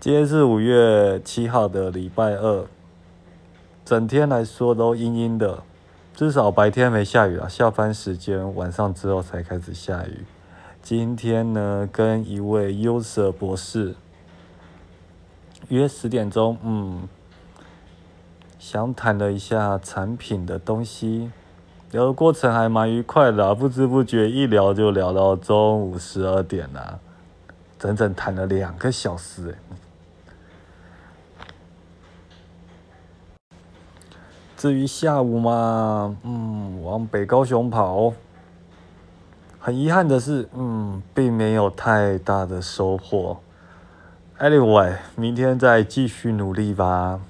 今天是五月七号的礼拜二，整天来说都阴阴的，至少白天没下雨啊。下班时间晚上之后才开始下雨。今天呢，跟一位 user 博士约十点钟，嗯，详谈了一下产品的东西，聊的过程还蛮愉快的，不知不觉一聊就聊到中午十二点啦，整整谈了两个小时诶，至于下午嘛，嗯，往北高雄跑。很遗憾的是，嗯，并没有太大的收获。Anyway，明天再继续努力吧。